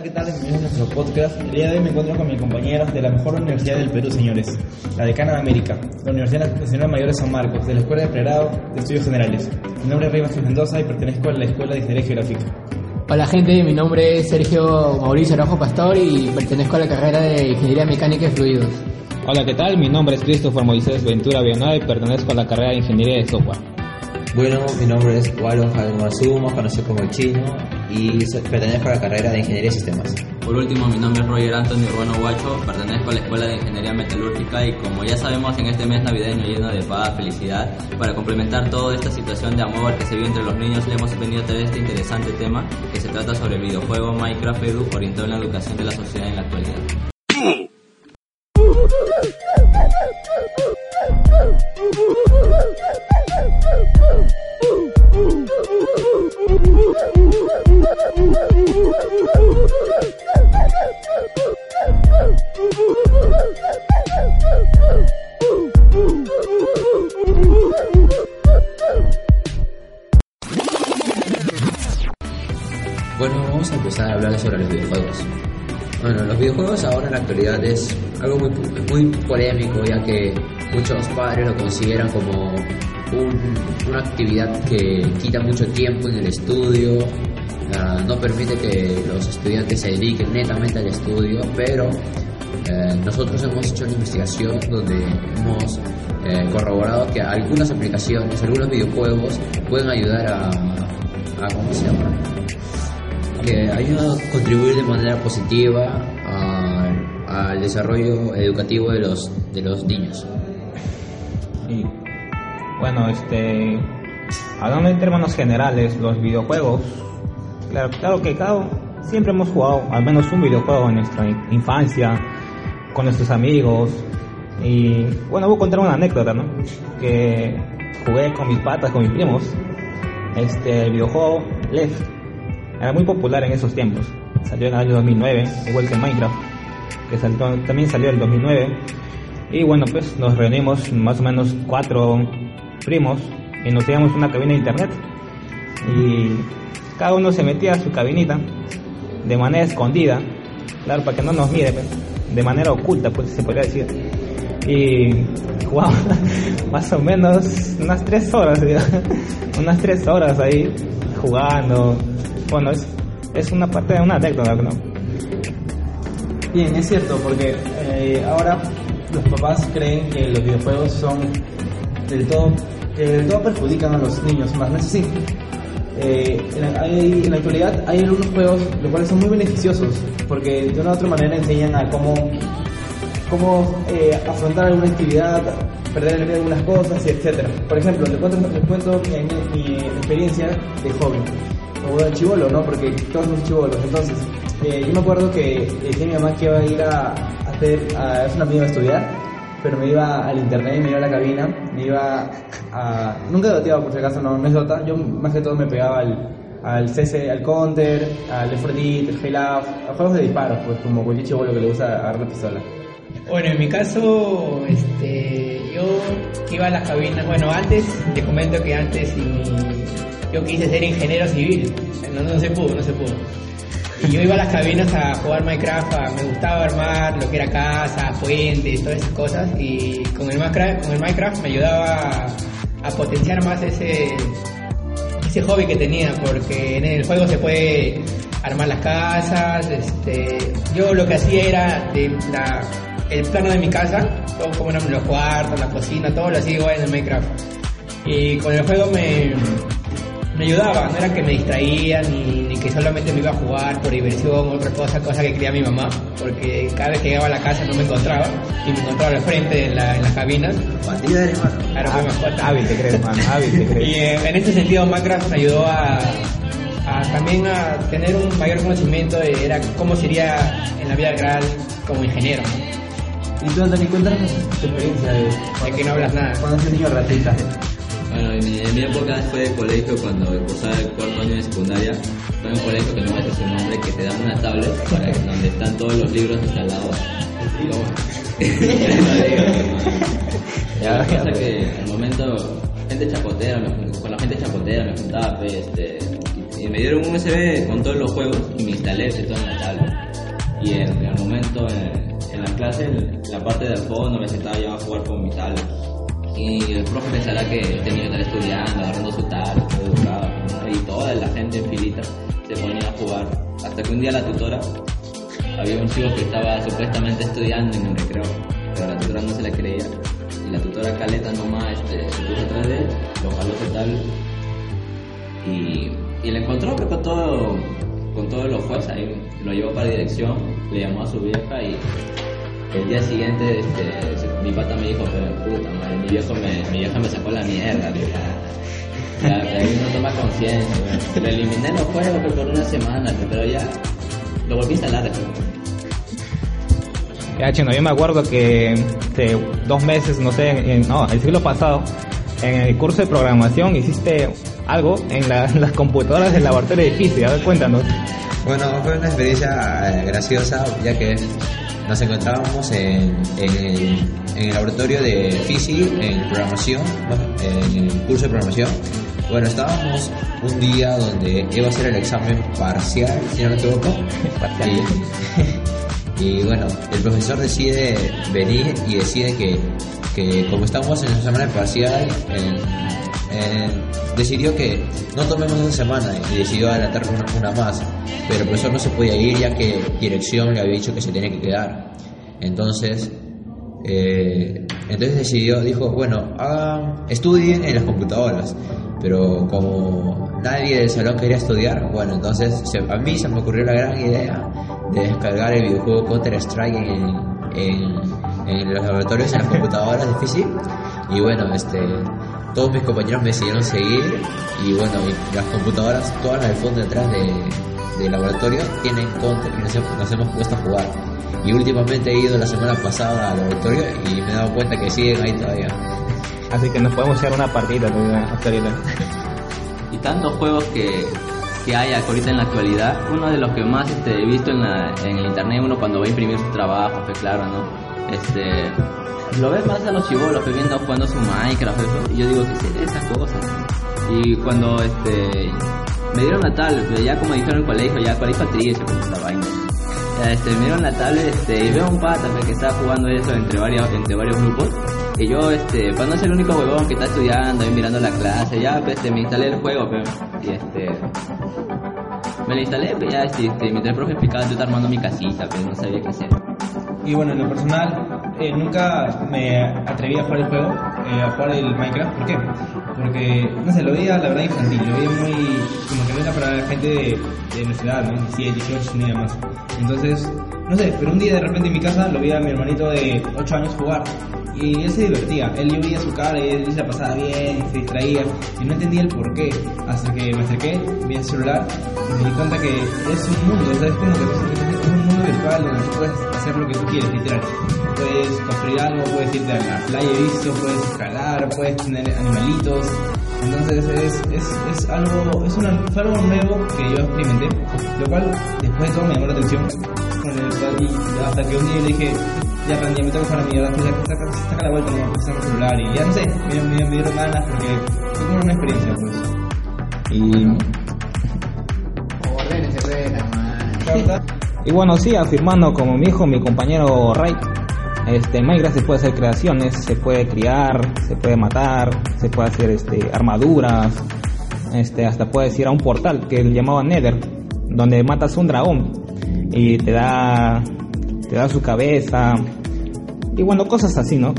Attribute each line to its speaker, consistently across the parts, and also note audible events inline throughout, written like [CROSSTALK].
Speaker 1: Hola, ¿qué tal? Bienvenidos a nuestro podcast. El día de hoy me encuentro con mis compañeros de la mejor universidad del Perú, señores, la Decana de América, la Universidad Nacional Mayor de San Marcos, de la Escuela de Pregrado de Estudios Generales. Mi nombre es Rey Vázquez Mendoza y pertenezco a la Escuela de Ingeniería Geográfica.
Speaker 2: Hola gente, mi nombre es Sergio Mauricio Araujo Pastor y pertenezco a la carrera de Ingeniería Mecánica y Fluidos.
Speaker 3: Hola, ¿qué tal? Mi nombre es Christopher Moisés Ventura Vianada y pertenezco a la carrera de Ingeniería de Software.
Speaker 4: Bueno, mi nombre es Walon Javier Marzuma, conocido como el Chino, y pertenezco a la carrera de Ingeniería de Sistemas.
Speaker 5: Por último, mi nombre es Roger Anthony Urbano Guacho, pertenezco a la Escuela de Ingeniería Metalúrgica y como ya sabemos en este mes navideño lleno de paz, felicidad, para complementar toda esta situación de amor que se vive entre los niños, le hemos venido a traer este interesante tema que se trata sobre el videojuego Minecraft Edu orientado en la educación de la sociedad en la actualidad.
Speaker 4: Bueno, vamos a empezar a hablar sobre los videojuegos. Bueno, los videojuegos ahora en la actualidad es algo muy, muy polémico, ya que muchos padres lo consideran como un- una actividad que quita mucho tiempo en el estudio, ah, no permite que los estudiantes se dediquen netamente al estudio, pero eh, nosotros hemos hecho una investigación donde hemos eh, corroborado que algunas aplicaciones, algunos videojuegos pueden ayudar a, a ¿cómo se llama? Que ayuda a contribuir de manera positiva al, desarrollo educativo de los, de los niños.
Speaker 3: Y bueno, este, hablando en términos generales, los videojuegos, claro, claro que cada, siempre hemos jugado al menos un videojuego en nuestra infancia, con nuestros amigos. Y bueno, voy a contar una anécdota, ¿no? Que jugué con mis patas, con mis primos, este, el videojuego Left. Era muy popular en esos tiempos. Salió en el año 2009, igual que Minecraft, que también salió en el 2009. Y bueno, pues nos reunimos más o menos cuatro primos y nos a una cabina de internet. Y cada uno se metía a su cabinita de manera escondida, claro, para que no nos mire, pues, de manera oculta, pues se podría decir. Y [LAUGHS] jugamos [LAUGHS] más o menos unas tres horas, digo, [LAUGHS] unas tres horas ahí jugando. Bueno, es, es una parte de una anécdota, ¿no?
Speaker 1: Bien, es cierto, porque eh, ahora los papás creen que los videojuegos son del todo, que del todo perjudican a los niños, más no es así. Eh, en, la, hay- en la actualidad hay algunos juegos los cuales son muy beneficiosos, porque de una u otra manera enseñan a cómo, cómo eh, afrontar alguna actividad, perder el miedo a algunas cosas, etc. Por ejemplo, les cuento, les cuento mi, mi experiencia de joven, o de chivolo, ¿no? Porque todos somos chivolos. Entonces, eh, yo me acuerdo que decía mi mamá que iba a ir a, a hacer, a, es una amiga a estudiar, pero me iba al internet, me iba a la cabina, me iba a... Nunca doteaba por si acaso, no, no es dota, yo más que todo me pegaba al, al CC, al Counter, al Left 4 Dead, al Halo, a juegos de disparos, pues como cualquier chivolo que le gusta agarrar la pistola.
Speaker 2: Bueno, en mi caso, este, yo iba a las cabinas, bueno, antes, te comento que antes y- yo quise ser ingeniero civil, no, no se pudo, no se pudo. Y yo iba a las cabinas a jugar Minecraft, me gustaba armar lo que era casa, puentes, todas esas cosas, y con el Minecraft, con el Minecraft me ayudaba a, potenciar más ese, ese hobby que tenía, porque en el juego se puede armar las casas, este, yo lo que hacía era el plano de mi casa, todo como eran los cuartos, la cocina, todo lo hacía igual en el Minecraft. Y con el juego me, me ayudaba, no era que me distraía ni, ni que solamente me iba a jugar por diversión otra cosa, cosa que quería mi mamá, porque cada vez que llegaba a la casa no me encontraba y me encontraba al frente en, la, en las cabinas.
Speaker 4: De hermano.
Speaker 2: Claro, fue mascota.
Speaker 3: Hábil te crees, te
Speaker 2: Y
Speaker 3: crees.
Speaker 2: eh, en este sentido Minecraft me ayudó a, a también a tener un mayor conocimiento de era cómo sería en la vida real como ingeniero. ¿no?
Speaker 1: Y tú, Anthony, cuéntanos tu experiencia de,
Speaker 2: De que no hablas nada.
Speaker 1: cuando eres niño ratita.
Speaker 5: Bueno, en mi, en mi época fue de colegio cuando cursaba el cuarto año de secundaria. Fue un colegio que no decir su nombre, que te dan una tablet para donde están todos los libros instalados. [LAUGHS]
Speaker 3: Ya,
Speaker 5: pasa que al momento, gente chapotera, me con la gente chapotera me juntaba, pues, este, y, y me dieron un USB con todos los juegos y me instalé ese todo en la tablet. Y en el momento, en, en la clase, en la parte del juego, no me sentaba yo a jugar con mi tablet. Y el profe pensará que tenía que estar estudiando, agarrando su ¿no? y toda la gente en filita se ponía a jugar. Hasta que un día la tutora, había un chico que estaba supuestamente estudiando en el recreo, pero la tutora no se la creía. Y la tutora caleta nomás este, se puso atrás de él, lo jaló su tablet y, y le encontró pues, con todo con todos los jueces ahí lo llevó para dirección le llamó a su vieja y el día siguiente este, mi pata me dijo pero puta madre mi viejo me mi vieja me sacó la mierda ya, ya, ahí no toma conciencia le eliminé los juegos por una semana pero ya lo volví a instalar después.
Speaker 3: Ya, chino, yo me acuerdo que hace dos meses, no sé, en- no, el siglo pasado, en el curso de programación hiciste algo en, la- en las computadoras del laboratorio de física. A ver, cuéntanos.
Speaker 4: Bueno, fue una experiencia eh, graciosa, ya que nos encontrábamos en, en el, en el laboratorio de FISI, en programación, bueno, en el curso de programación. Bueno, estábamos un día donde iba a ser el examen parcial, si no me equivoco. [LAUGHS] Y, y bueno, el profesor decide venir y decide que, que como estamos en esa semana parcial, eh, decidió que no tomemos esa semana y decidió adelantar una, una más. Pero el profesor no se podía ir ya que dirección le había dicho que se tenía que quedar. Entonces, eh, entonces decidió, dijo, bueno, hagan, estudien en las computadoras. Pero como nadie del salón quería estudiar, bueno, entonces se- a mí se me ocurrió la gran idea de descargar el videojuego Counter Strike en, en, en los laboratorios, en las computadoras de. Y bueno, este, todos mis compañeros me decidieron seguir y bueno, las computadoras, todas las del fondo detrás de, del laboratorio, tienen Counter y nos, hemos- nos hemos puesto a jugar. Y últimamente he ido la semana pasada al laboratorio y me he dado cuenta que siguen ahí todavía.
Speaker 3: Así que nos podemos hacer una partida ahorita.
Speaker 5: y tantos juegos que, que hay ahorita en la actualidad, uno de los que más este, he visto en, la- en el internet, uno cuando va a imprimir su trabajo, que claro, ¿no? Este, lo ves más a los chivolos que viendo jugando su Minecraft, eso, y yo digo, ¿qué será esas cosas? Y cuando este, me dieron la tablet, pero ya como dijeron en el colegio, ya colegio triste con esta vaina. Este, me dieron la tablet este, y veo un pata pues, que está jugando eso entre varios, entre varios grupos. Y yo, este, para no ser el único huevón que está estudiando y mirando la clase, ya pues, este, me instalé el juego, pues, y este, me lo instalé, pues ya, este, este, mientras el profe explicaba, yo estaba armando mi casita, pero no sabía qué hacer.
Speaker 1: Y bueno, en lo personal, eh, nunca me atreví a jugar el juego, eh, a jugar el Minecraft. ¿Por qué? Porque, no sé, lo veía la verdad infantil, lo veía muy. como que no era para la gente de, de nuestra edad, ¿no? 17, 18, ni más. Entonces, no sé, pero un día de repente en mi casa lo vi a mi hermanito de 8 años jugar. Y él se divertía, él yo veía su cara y él se la pasaba bien, se distraía, y no entendía el por qué. Hasta que me acerqué, vi el celular y me di cuenta que es un mundo, o sea, es como que es un mundo virtual donde puedes hacer lo que tú quieres, literal. Puedes construir algo, puedes irte a la playa de vicio, puedes escalar, puedes tener animalitos. Entonces es, es, es algo es, una, fue algo nuevo que yo experimenté, lo cual después de todo me llamó la atención. Con el y hasta que un día le dije, ya tengo que la mierda, pues ya saca, saca la vuelta, no, saca el celular y ya no sé, me, me, me dieron ganas porque fue como una experiencia pues.
Speaker 3: Y, [LAUGHS] [LAUGHS] y bueno, sí, afirmando como mi hijo, mi compañero Ray, este, en Minecraft se puede hacer creaciones, se puede criar, se puede matar, se puede hacer este, armaduras, este, hasta puedes ir a un portal que le llamaba Nether, donde matas un dragón y te da, te da su cabeza y bueno, cosas así, ¿no?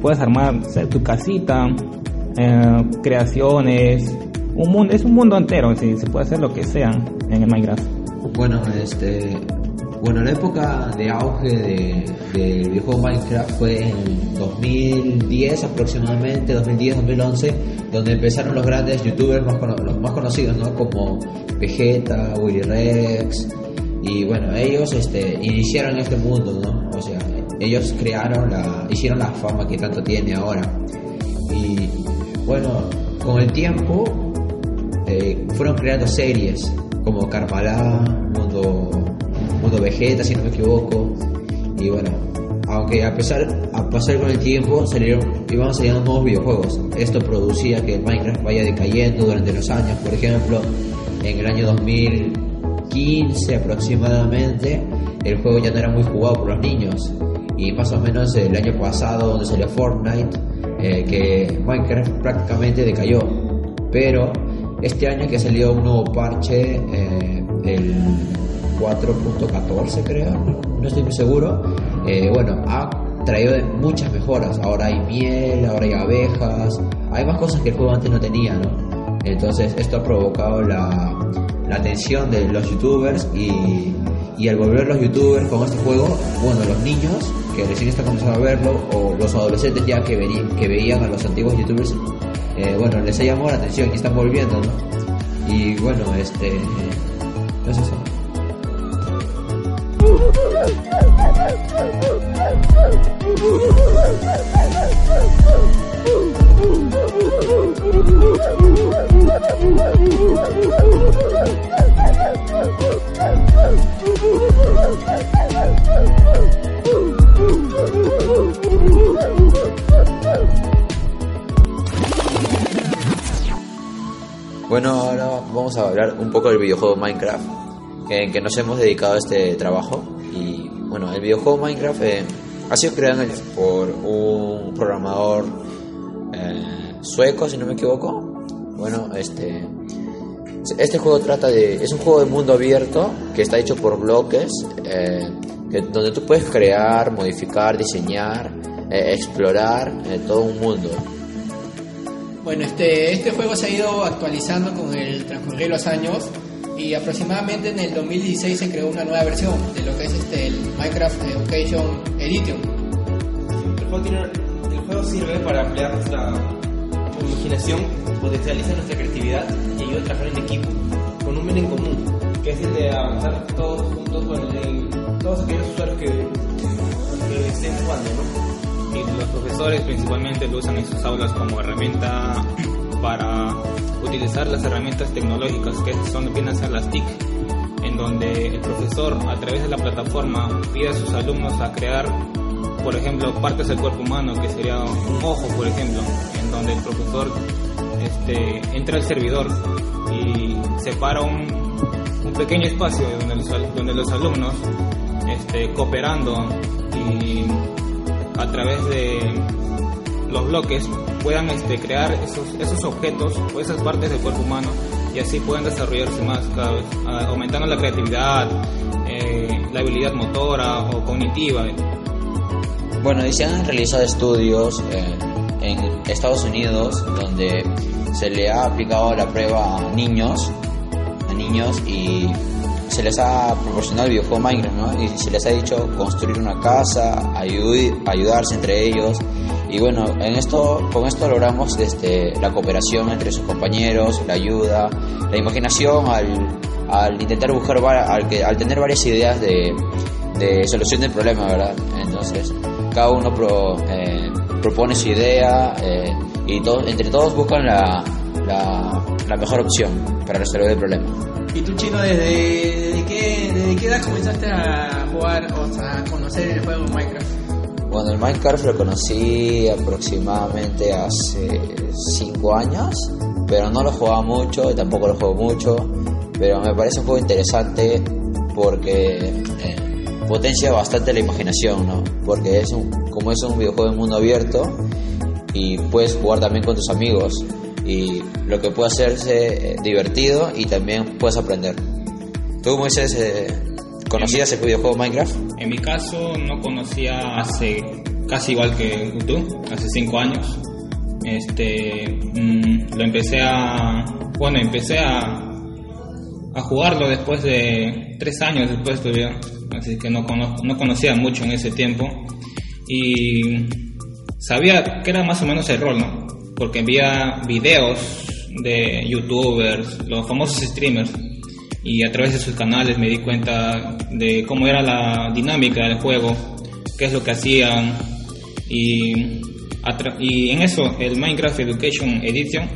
Speaker 3: Puedes armar o tu casita, eh, creaciones, un mundo, es un mundo entero, se puede hacer lo que sea en el Minecraft.
Speaker 4: Bueno, este, bueno, la época de auge de, del videojuego Minecraft fue en 2010 aproximadamente, 2010-2011, donde empezaron los grandes youtubers más, los más conocidos, ¿no? Como Vegeta, Willy Rex, y bueno, ellos este, iniciaron este mundo, ¿no? O sea, ellos crearon la, hicieron la fama que tanto tiene ahora. Y bueno, con el tiempo eh, fueron creando series como Carmalá, Mundo, Mundo Vegeta, si no me equivoco. Y bueno, aunque a pesar a pasar con el tiempo salieron, iban saliendo nuevos videojuegos. Esto producía que Minecraft vaya decayendo durante los años. Por ejemplo, en el año 2015 aproximadamente el juego ya no era muy jugado por los niños. Y más o menos el año pasado, donde salió Fortnite, eh, que Minecraft prácticamente decayó. Pero este año que salió un nuevo parche, eh, el 4.14 creo, no estoy muy seguro, eh, bueno, ha traído muchas mejoras. Ahora hay miel, ahora hay abejas, hay más cosas que el juego antes no tenía, ¿no? Entonces esto ha provocado la, la atención de los youtubers y, y al volver los youtubers con este juego, bueno, los niños que recién están comenzando a verlo o los adolescentes ya que, verían, que veían a los antiguos youtubers, eh, bueno, les ha llamado la atención y están volviendo, ¿no? Y bueno, este... No es eso. [LAUGHS] Bueno, ahora vamos a hablar un poco del videojuego Minecraft, en que nos hemos dedicado a este trabajo. Y bueno, el videojuego Minecraft eh, ha sido creado por un programador sueco, si no me equivoco. Bueno, este este juego trata de es un juego de mundo abierto que está hecho por bloques, eh, que- donde tú puedes crear, modificar, diseñar, eh, explorar eh, todo un mundo.
Speaker 2: Bueno, este, este juego se ha ido actualizando con el transcurrir de los años y aproximadamente en el 2016 se creó una nueva versión de lo que es este, el Minecraft Education Edition.
Speaker 1: El juego, tiene- el juego sirve para ampliar nuestra imaginación, potencializar nuestra creatividad y ayuda a trabajar en equipo, con un bien en común, que es el de avanzar todos juntos con todos aquellos usuarios que, que estén jugando.
Speaker 3: Y los profesores principalmente lo usan en sus aulas como herramienta para utilizar las herramientas tecnológicas que son vienen a las TIC, en donde el profesor a través de la plataforma pide a sus alumnos a crear, por ejemplo, partes del cuerpo humano, que sería un ojo, por ejemplo, donde el profesor este, entra al servidor y separa un, un pequeño espacio donde los, donde los alumnos, este, cooperando y a través de los bloques puedan este, crear esos, esos objetos o esas partes del cuerpo humano y así puedan desarrollarse más cada vez, aumentando la creatividad, eh, la habilidad motora o cognitiva.
Speaker 4: Bueno, y se han realizado estudios eh, en Estados Unidos donde se le ha aplicado la prueba a niños, a niños y se les ha proporcionado el videojuego Minecraft, ¿no? Y se les ha dicho construir una casa, ayu- ayudarse entre ellos. Y bueno, en esto, con esto logramos este, la cooperación entre sus compañeros, la ayuda, la imaginación al, al intentar buscar, al, que, al tener varias ideas de, de solución del problema, ¿verdad? Entonces, cada uno pro- eh, propone su idea eh, y entre todos buscan la, la, la mejor opción para resolver el problema.
Speaker 2: ¿Y tú, Chino, desde, desde qué, desde qué edad comenzaste a jugar o sea, a conocer el juego Minecraft?
Speaker 4: Bueno, el Minecraft lo conocí aproximadamente hace 5 años, pero no lo jugaba mucho y tampoco lo juego mucho, pero me parece un juego interesante porque eh, potencia bastante la imaginación, ¿no? Porque es un, como es un videojuego de mundo abierto y puedes jugar también con tus amigos y lo que puede hacerse eh, divertido y también puedes aprender. ¿Tú, Moisés, eh, conocías el videojuego Minecraft?
Speaker 3: En mi caso no conocía hace casi igual que tú, hace cinco años. Este, mm, lo empecé a, bueno, empecé a, a jugarlo después de tres años después todavía, así que no, cono- no conocía mucho en ese tiempo y sabía que era más o menos el rol, ¿no? Porque veía videos de youtubers, los famosos streamers, y a través de sus canales me di cuenta de cómo era la dinámica del juego, qué es lo que hacían, y, y en eso el Minecraft Education Edition,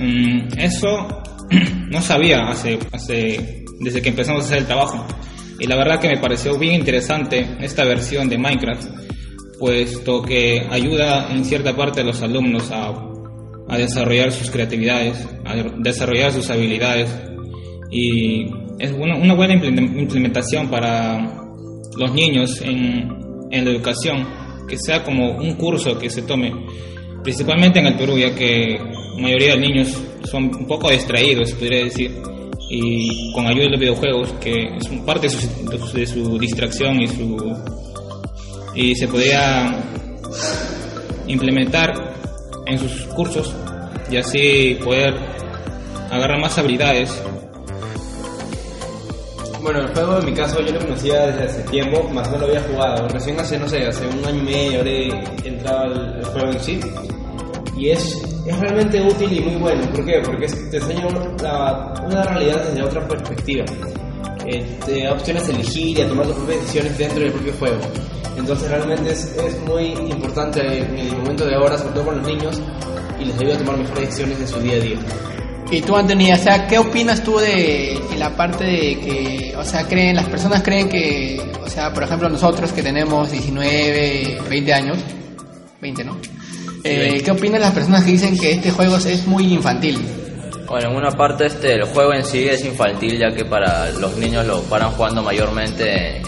Speaker 3: mm, eso [CLEARS THROAT] no sabía hace, desde que empezamos a hacer el trabajo. Y la verdad que me pareció bien interesante esta versión de Minecraft, puesto que ayuda en cierta parte a los alumnos a, desarrollar sus creatividades, a desarrollar sus habilidades. Y es una, buena implem- implementación para los niños en, en la educación, que sea como un curso que se tome, principalmente en el Perú, ya que la mayoría de niños son un poco distraídos, podría decir, y con ayuda de los videojuegos, que es parte de su, distracción y su y se podría implementar en sus cursos y así poder agarrar más habilidades
Speaker 1: Bueno, el juego en mi caso yo lo conocía desde hace tiempo, más no lo había jugado. Recién hace, no sé, hace un año y medio habré entrado al juego en sí. Y es, es realmente útil y muy bueno. ¿Por qué? Porque te enseña la- una realidad desde otra perspectiva. Eh, te da opciones de elegir y a tomar tus propias decisiones dentro del propio juego. Entonces realmente es, es muy importante en el momento de ahora, sobre todo con los niños, y les ayuda a tomar mejores decisiones de su día a día.
Speaker 2: Y tú, Anthony, o sea, ¿qué opinas tú de en la parte de que, o sea, creen, las personas creen que, o sea, por ejemplo, nosotros que tenemos 19, 20 años, 20, ¿no? Eh, ¿Qué opinan las personas que dicen que este juego es muy infantil?
Speaker 5: Bueno, en una parte este, el juego en sí es infantil ya que para los niños lo paran jugando mayormente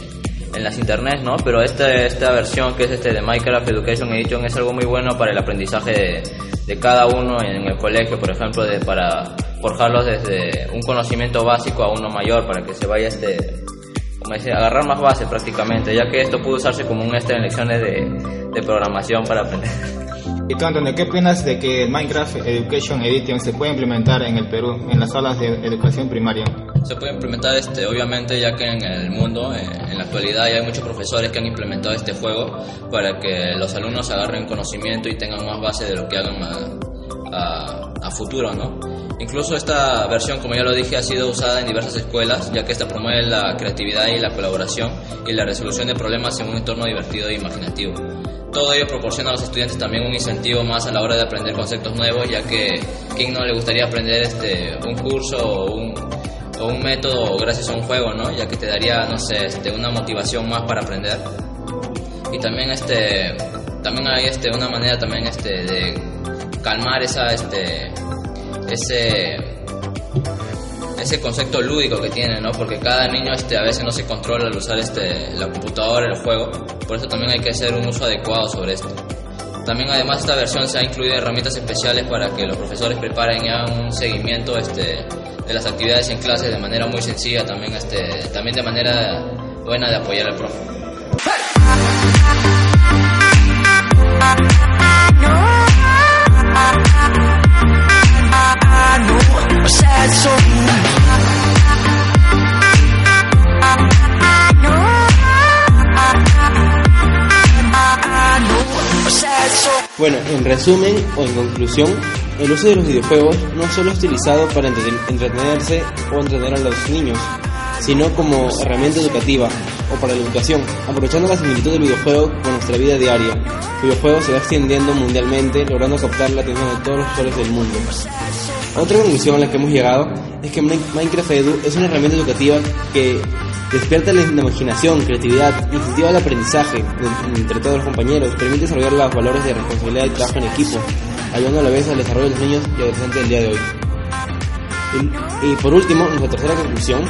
Speaker 5: en las internet, ¿no? Pero este, esta versión que es este de Minecraft Education Edition es algo muy bueno para el aprendizaje de, de cada uno en el colegio, por ejemplo, de, para forjarlos desde un conocimiento básico a uno mayor para que se vaya este como decía, agarrar más base prácticamente, ya que esto puede usarse como un extra en lecciones de, de programación para aprender. [LAUGHS]
Speaker 3: ¿Y Antonio, qué opinas de que Minecraft Education Edition se puede implementar en el Perú, en las salas de educación primaria?
Speaker 5: Se puede implementar, este, obviamente, ya que en el mundo, eh, en la actualidad, ya hay muchos profesores que han implementado este juego para que los alumnos agarren conocimiento y tengan más base de lo que hagan a, a- a futuro, ¿no? Incluso esta versión, como ya lo dije, ha sido usada en diversas escuelas, ya que esta promueve la creatividad y la colaboración y la resolución de problemas en un entorno divertido e imaginativo. Todo ello proporciona a los estudiantes también un incentivo más a la hora de aprender conceptos nuevos, ya que ¿quién no le gustaría aprender este, un curso o un, o un método gracias a un juego, ¿no? Ya que te daría, no sé, este, una motivación más para aprender. Y también este también hay este una manera también este de calmar esa este ese ese concepto lúdico que tiene, ¿no? Porque cada niño este a veces no se controla al usar este la computadora, el juego. Por eso también hay que hacer un uso adecuado sobre esto. También además esta versión se ha incluido herramientas especiales para que los profesores preparen ya un seguimiento este, de las actividades en clase de manera muy sencilla, también, este, también de manera buena de apoyar al profe.
Speaker 1: Bueno, en resumen o en conclusión, el uso de los videojuegos no solo es utilizado para entreten- entretenerse o entretener a los niños, sino como herramienta educativa o para la educación, aprovechando la similitud del videojuego con nuestra vida diaria. El videojuego se va extendiendo mundialmente, logrando captar la atención de todos los usuarios del mundo. Otra conclusión a la que hemos llegado es que Min- Minecraft Edu es una herramienta educativa que despierta la imaginación, creatividad, incentiva el aprendizaje entre todos los compañeros, permite desarrollar los valores de responsabilidad y trabajo en equipo, ayudando a la vez al desarrollo de los niños y adolescentes del día de hoy. Y, y por último, nuestra tercera conclusión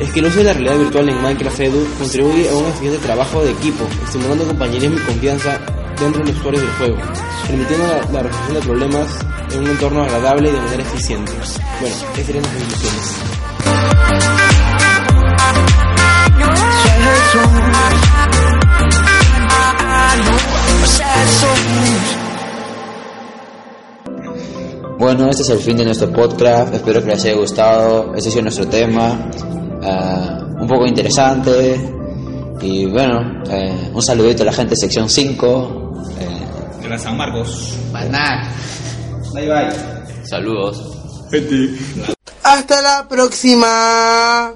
Speaker 1: es que el uso de la realidad virtual en Minecraft Edu contribuye a un eficiente trabajo de equipo, estimulando compañerismo y confianza dentro de los usuarios del juego, permitiendo la, la resolución de problemas en un entorno agradable y de manera eficiente. Bueno, esas serían las conclusiones.
Speaker 4: Bueno, este es el fin de nuestro podcast. Espero que les haya gustado. Este ha sido nuestro tema. ah, un poco interesante. Y bueno, eh, un saludito a la gente de sección 5.
Speaker 3: San Marcos.
Speaker 2: Nada.
Speaker 1: Bye bye.
Speaker 5: Saludos.
Speaker 6: Hasta la próxima.